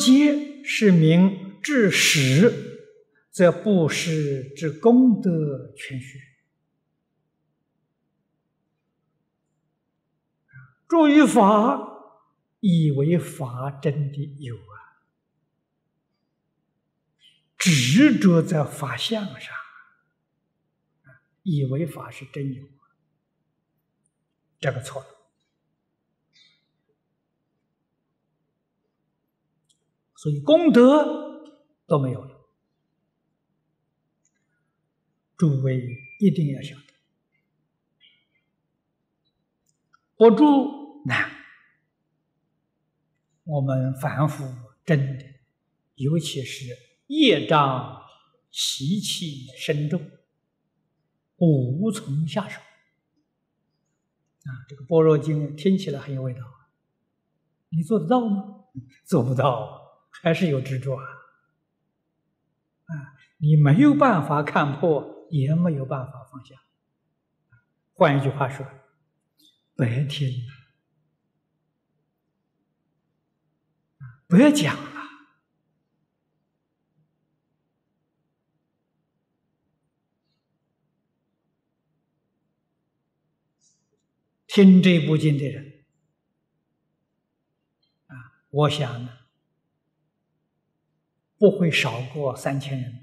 皆是名至实，则不施之功德全虚。诸于法，以为法真的有啊，执着在法相上，以为法是真有，这个错了。所以功德都没有了，诸位一定要晓得，不住难。我们凡夫真的，尤其是业障习气深重，无从下手。啊，这个《般若经》听起来很有味道，你做得到吗？做不到。还是有执着啊！啊，你没有办法看破，也没有办法放下。换一句话说，白听了，白讲了。听这部经的人，啊，我想呢。不会少过三千人的，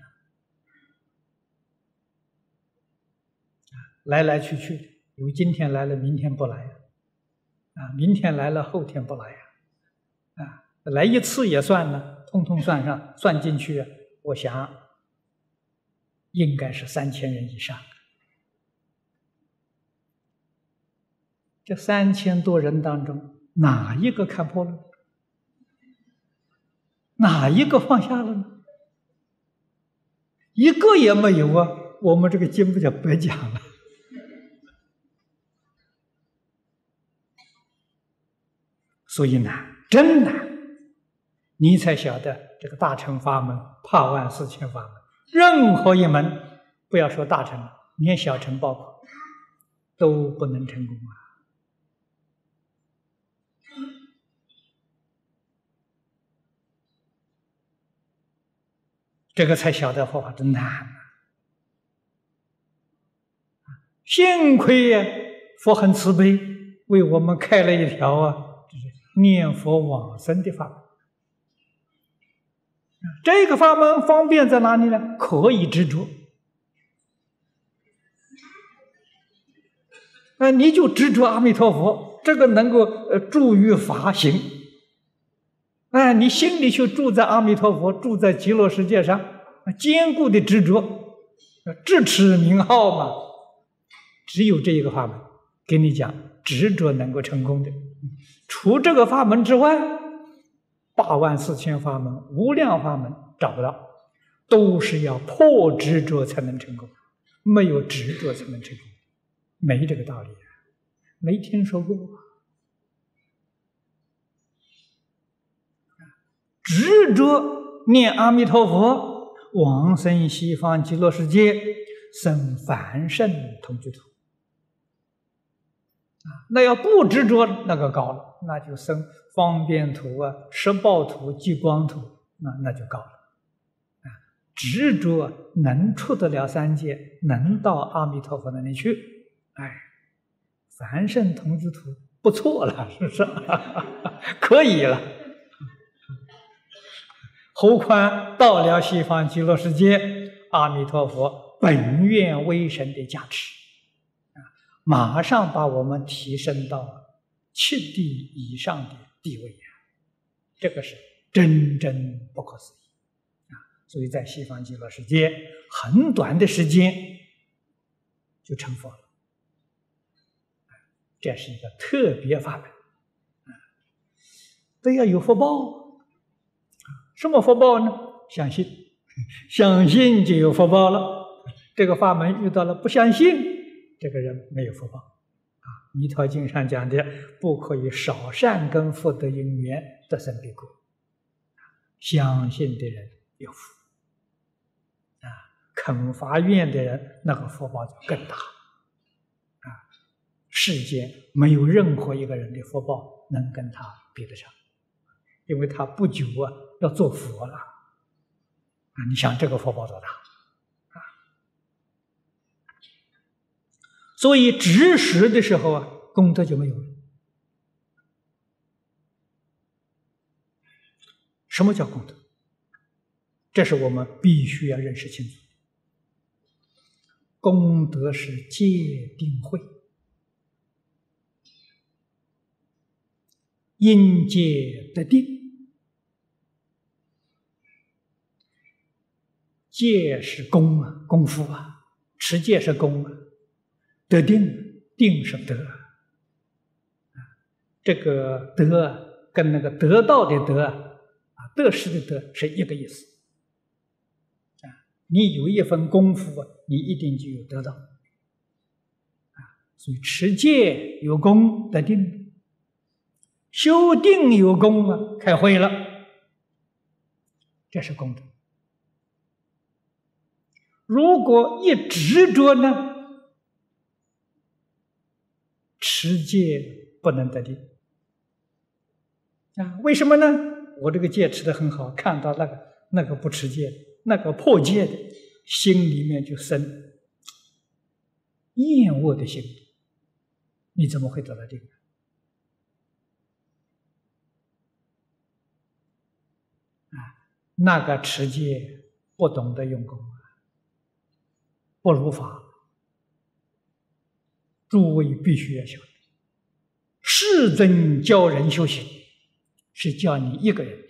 来来去去，有今天来了，明天不来，啊，明天来了，后天不来呀，啊，来一次也算了，通通算上，算进去，我想应该是三千人以上。这三千多人当中，哪一个看破了？哪一个放下了呢？一个也没有啊！我们这个经不就白讲了？所以难，真难！你才晓得这个大乘法门，怕万四千法门，任何一门，不要说大乘，连小乘包括，都不能成功啊！这个才晓得佛法真难啊！幸亏呀，佛很慈悲，为我们开了一条啊，就是念佛往生的法门。这个法门方便在哪里呢？可以执着，那你就执着阿弥陀佛，这个能够呃助于法行。你心里就住在阿弥陀佛，住在极乐世界上，坚固的执着，智持名号嘛。只有这一个法门，跟你讲，执着能够成功的。除这个法门之外，八万四千法门、无量法门找不到，都是要破执着才能成功，没有执着才能成功，没这个道理，没听说过。执着念阿弥陀佛，往生西方极乐世界，生凡圣同居土。啊，那要不执着，那个高了，那就生方便土啊、十报土、极光土，那那就高了。啊，执着能出得了三界，能到阿弥陀佛那里去，哎，凡圣同居土不错了，是不是？可以了。何况到了西方极乐世界，阿弥陀佛本愿威神的加持，啊，马上把我们提升到七地以上的地位呀！这个是真真不可思议啊！所以在西方极乐世界，很短的时间就成佛了，这是一个特别法门啊，都要有福报。什么福报呢？相信，相信就有福报了。这个法门遇到了不相信，这个人没有福报。啊，《弥陀经》上讲的，不可以少善根福德因缘得生彼国。相信的人有福，啊，肯发愿的人，那个福报就更大。啊，世间没有任何一个人的福报能跟他比得上。因为他不久啊要做佛了啊！你想这个佛报多大啊？所以执时的时候啊，功德就没有了。什么叫功德？这是我们必须要认识清楚。功德是戒定慧，因戒得定，戒是功啊，功夫啊，持戒是功啊，得定，定是德啊，这个德跟那个得到的得啊，得失的得是一个意思。啊你有一份功夫，你一定就有得到啊。所以持戒有功得定，修定有功啊，开会了，这是功德。如果一执着呢，持戒不能得定啊？为什么呢？我这个戒持的很好，看到那个那个不持戒。那个破戒的心里面就生厌恶的心，你怎么会得到定？啊，那个持戒不懂得用功，不如法。诸位必须要晓得，世尊教人修行，是教你一个人的，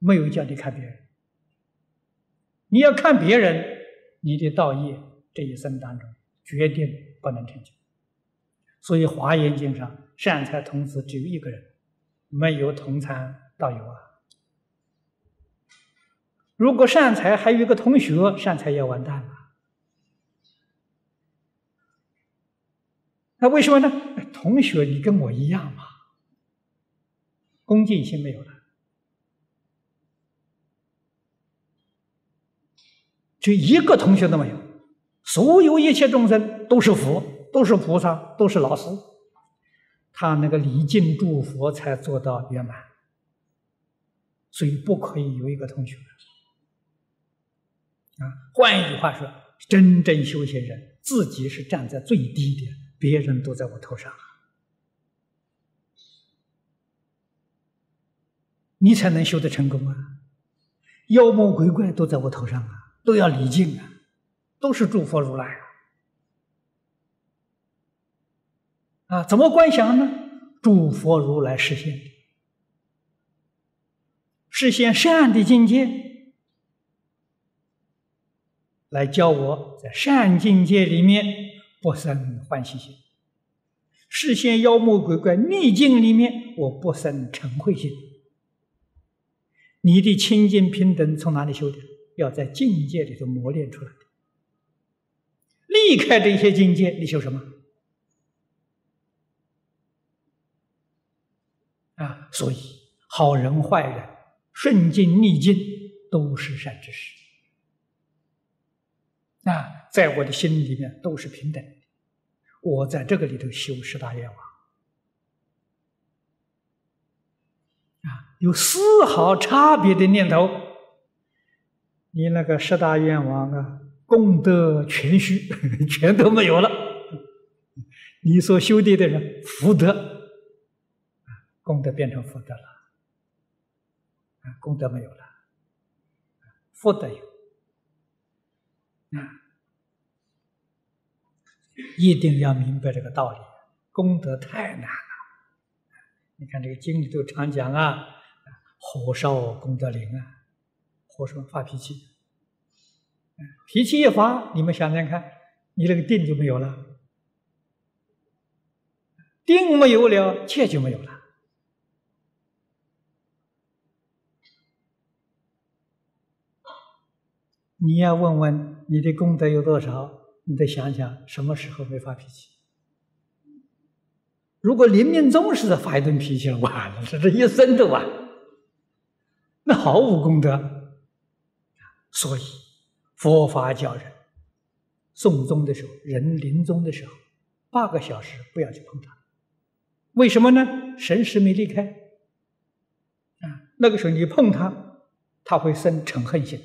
没有教你看别人。你要看别人，你的道业这一生当中决定不能成就。所以《华严经》上善财童子只有一个人，没有同参道友啊。如果善财还有一个同学，善财也完蛋了。那为什么呢？同学，你跟我一样嘛，恭敬心没有了。就一个同学都没有，所有一切众生都是佛，都是菩萨，都是老师。他那个礼敬诸佛才做到圆满，所以不可以有一个同学。啊，换一句话说，真正修行人自己是站在最低的，别人都在我头上，你才能修得成功啊！妖魔鬼怪都在我头上啊！都要礼敬啊，都是诸佛如来啊！啊，怎么观想呢？诸佛如来实现，实现善的境界，来教我在善境界里面不生欢喜心；实现妖魔鬼怪逆境里面我不生嗔恚心。你的清净平等从哪里修的？要在境界里头磨练出来的，离开这些境界，你修什么？啊，所以好人坏人、顺境逆境都是善知识。啊，在我的心里面都是平等的。我在这个里头修十大愿望，啊，有丝毫差别的念头。你那个十大愿望啊，功德全虚，全都没有了。你所修的的人福德，功德变成福德了，功德没有了，福德有，啊，一定要明白这个道理，功德太难了。你看这个经里头常讲啊，火烧功德林啊。火什么发脾气？脾气一发，你们想想看，你那个定就没有了，定没有了，戒就没有了。你要问问你的功德有多少，你再想想什么时候没发脾气。如果临命终时发一顿脾气了，完了，这这一生都完，那毫无功德。所以，佛法教人送终的时候，人临终的时候，八个小时不要去碰他。为什么呢？神识没离开，啊，那个时候你碰他，他会生嗔恨心，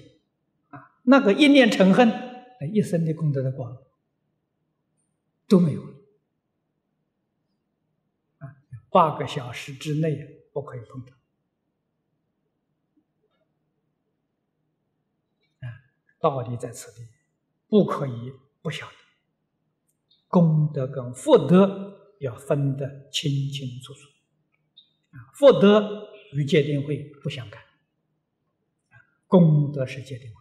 啊，那个一念嗔恨，一生的功德的光都没有了，啊，八个小时之内不可以碰他，啊，道理在此地，不可以不晓得，功德跟福德要分得清清楚楚啊。福德与戒定慧不相干，功德是戒定慧。